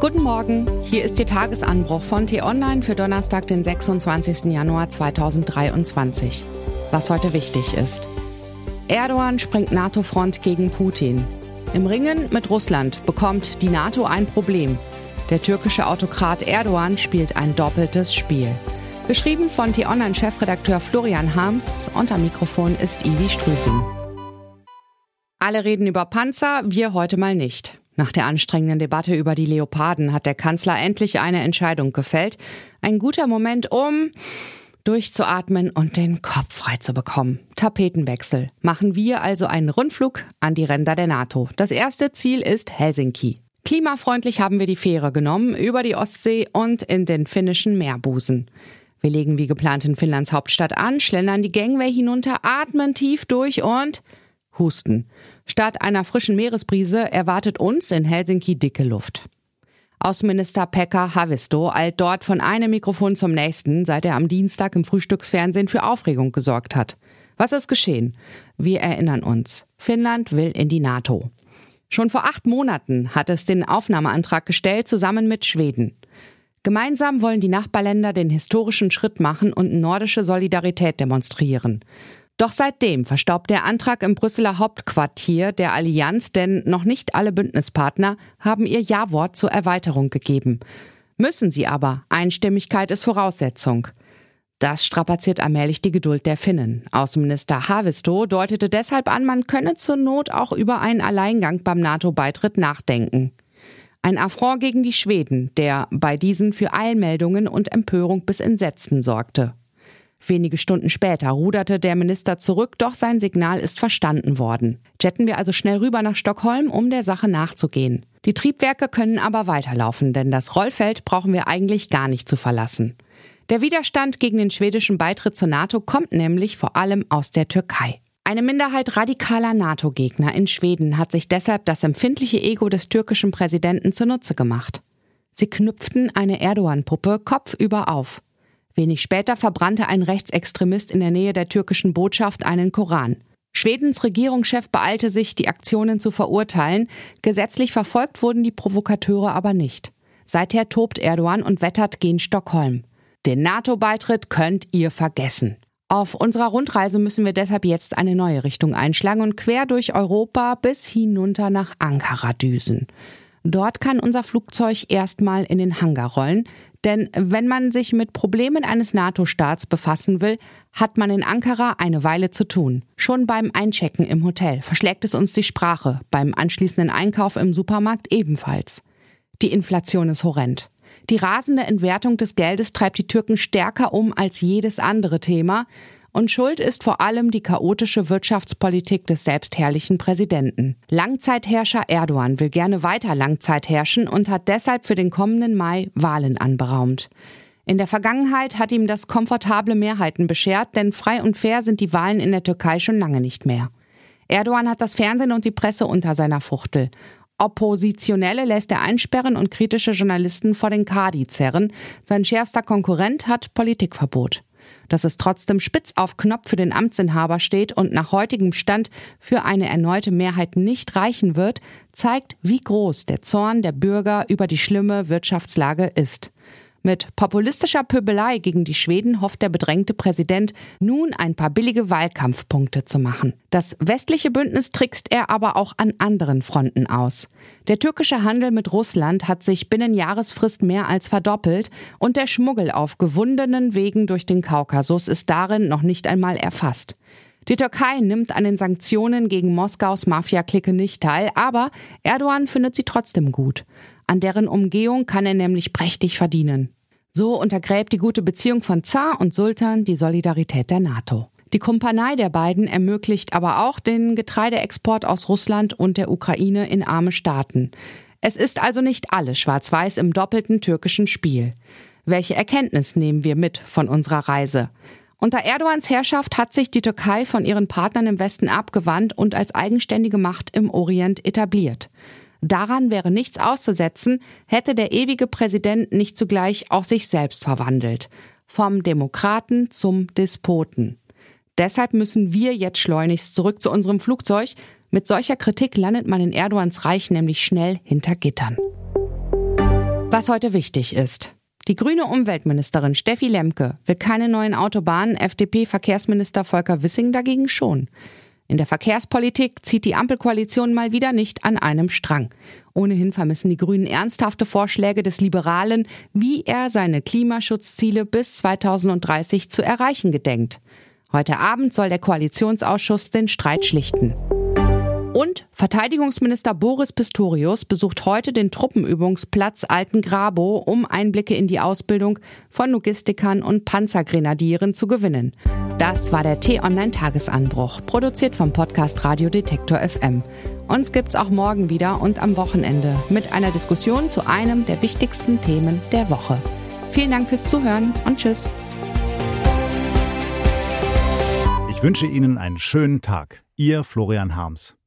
Guten Morgen, hier ist Ihr Tagesanbruch von T-Online für Donnerstag, den 26. Januar 2023. Was heute wichtig ist. Erdogan springt NATO-Front gegen Putin. Im Ringen mit Russland bekommt die NATO ein Problem. Der türkische Autokrat Erdogan spielt ein doppeltes Spiel. Geschrieben von T-Online-Chefredakteur Florian Harms und am Mikrofon ist Ivi Strüfing. Alle reden über Panzer, wir heute mal nicht. Nach der anstrengenden Debatte über die Leoparden hat der Kanzler endlich eine Entscheidung gefällt. Ein guter Moment, um durchzuatmen und den Kopf frei zu bekommen. Tapetenwechsel. Machen wir also einen Rundflug an die Ränder der NATO. Das erste Ziel ist Helsinki. Klimafreundlich haben wir die Fähre genommen über die Ostsee und in den finnischen Meerbusen. Wir legen wie geplant in Finnlands Hauptstadt an, schlendern die Gangway hinunter, atmen tief durch und husten. Statt einer frischen Meeresbrise erwartet uns in Helsinki dicke Luft. Außenminister Pekka Havisto eilt dort von einem Mikrofon zum nächsten, seit er am Dienstag im Frühstücksfernsehen für Aufregung gesorgt hat. Was ist geschehen? Wir erinnern uns. Finnland will in die NATO. Schon vor acht Monaten hat es den Aufnahmeantrag gestellt, zusammen mit Schweden. Gemeinsam wollen die Nachbarländer den historischen Schritt machen und nordische Solidarität demonstrieren. Doch seitdem verstaubt der Antrag im Brüsseler Hauptquartier der Allianz, denn noch nicht alle Bündnispartner haben ihr Ja-Wort zur Erweiterung gegeben. Müssen sie aber. Einstimmigkeit ist Voraussetzung. Das strapaziert allmählich die Geduld der Finnen. Außenminister Havisto deutete deshalb an, man könne zur Not auch über einen Alleingang beim NATO-Beitritt nachdenken. Ein Affront gegen die Schweden, der bei diesen für Eilmeldungen und Empörung bis Entsetzen sorgte. Wenige Stunden später ruderte der Minister zurück, doch sein Signal ist verstanden worden. Jetten wir also schnell rüber nach Stockholm, um der Sache nachzugehen. Die Triebwerke können aber weiterlaufen, denn das Rollfeld brauchen wir eigentlich gar nicht zu verlassen. Der Widerstand gegen den schwedischen Beitritt zur NATO kommt nämlich vor allem aus der Türkei. Eine Minderheit radikaler NATO-Gegner in Schweden hat sich deshalb das empfindliche Ego des türkischen Präsidenten zunutze gemacht. Sie knüpften eine Erdogan-Puppe kopfüber auf. Wenig später verbrannte ein Rechtsextremist in der Nähe der türkischen Botschaft einen Koran. Schwedens Regierungschef beeilte sich, die Aktionen zu verurteilen. Gesetzlich verfolgt wurden die Provokateure aber nicht. Seither tobt Erdogan und wettert gen Stockholm. Den NATO-Beitritt könnt ihr vergessen. Auf unserer Rundreise müssen wir deshalb jetzt eine neue Richtung einschlagen und quer durch Europa bis hinunter nach Ankara düsen. Dort kann unser Flugzeug erstmal in den Hangar rollen, denn wenn man sich mit Problemen eines NATO-Staats befassen will, hat man in Ankara eine Weile zu tun. Schon beim Einchecken im Hotel verschlägt es uns die Sprache, beim anschließenden Einkauf im Supermarkt ebenfalls. Die Inflation ist horrend. Die rasende Entwertung des Geldes treibt die Türken stärker um als jedes andere Thema, und Schuld ist vor allem die chaotische Wirtschaftspolitik des selbstherrlichen Präsidenten. Langzeitherrscher Erdogan will gerne weiter Langzeit herrschen und hat deshalb für den kommenden Mai Wahlen anberaumt. In der Vergangenheit hat ihm das komfortable Mehrheiten beschert, denn frei und fair sind die Wahlen in der Türkei schon lange nicht mehr. Erdogan hat das Fernsehen und die Presse unter seiner Fuchtel. Oppositionelle lässt er einsperren und kritische Journalisten vor den Kadi zerren. Sein schärfster Konkurrent hat Politikverbot. Dass es trotzdem spitz auf Knopf für den Amtsinhaber steht und nach heutigem Stand für eine erneute Mehrheit nicht reichen wird, zeigt, wie groß der Zorn der Bürger über die schlimme Wirtschaftslage ist. Mit populistischer Pöbelei gegen die Schweden hofft der bedrängte Präsident nun ein paar billige Wahlkampfpunkte zu machen. Das westliche Bündnis trickst er aber auch an anderen Fronten aus. Der türkische Handel mit Russland hat sich binnen Jahresfrist mehr als verdoppelt und der Schmuggel auf gewundenen Wegen durch den Kaukasus ist darin noch nicht einmal erfasst. Die Türkei nimmt an den Sanktionen gegen Moskaus Mafia-Clique nicht teil, aber Erdogan findet sie trotzdem gut. An deren Umgehung kann er nämlich prächtig verdienen. So untergräbt die gute Beziehung von Zar und Sultan die Solidarität der NATO. Die Kumpanei der beiden ermöglicht aber auch den Getreideexport aus Russland und der Ukraine in arme Staaten. Es ist also nicht alles schwarz-weiß im doppelten türkischen Spiel. Welche Erkenntnis nehmen wir mit von unserer Reise? Unter Erdogans Herrschaft hat sich die Türkei von ihren Partnern im Westen abgewandt und als eigenständige Macht im Orient etabliert. Daran wäre nichts auszusetzen, hätte der ewige Präsident nicht zugleich auch sich selbst verwandelt. Vom Demokraten zum Despoten. Deshalb müssen wir jetzt schleunigst zurück zu unserem Flugzeug. Mit solcher Kritik landet man in Erdogans Reich nämlich schnell hinter Gittern. Was heute wichtig ist. Die grüne Umweltministerin Steffi Lemke will keine neuen Autobahnen, FDP-Verkehrsminister Volker Wissing dagegen schon. In der Verkehrspolitik zieht die Ampelkoalition mal wieder nicht an einem Strang. Ohnehin vermissen die Grünen ernsthafte Vorschläge des Liberalen, wie er seine Klimaschutzziele bis 2030 zu erreichen gedenkt. Heute Abend soll der Koalitionsausschuss den Streit schlichten. Und Verteidigungsminister Boris Pistorius besucht heute den Truppenübungsplatz Alten Grabo, um Einblicke in die Ausbildung von Logistikern und Panzergrenadieren zu gewinnen. Das war der T-Online-Tagesanbruch, produziert vom Podcast Radio Detektor FM. Uns gibt's auch morgen wieder und am Wochenende mit einer Diskussion zu einem der wichtigsten Themen der Woche. Vielen Dank fürs Zuhören und Tschüss. Ich wünsche Ihnen einen schönen Tag. Ihr Florian Harms.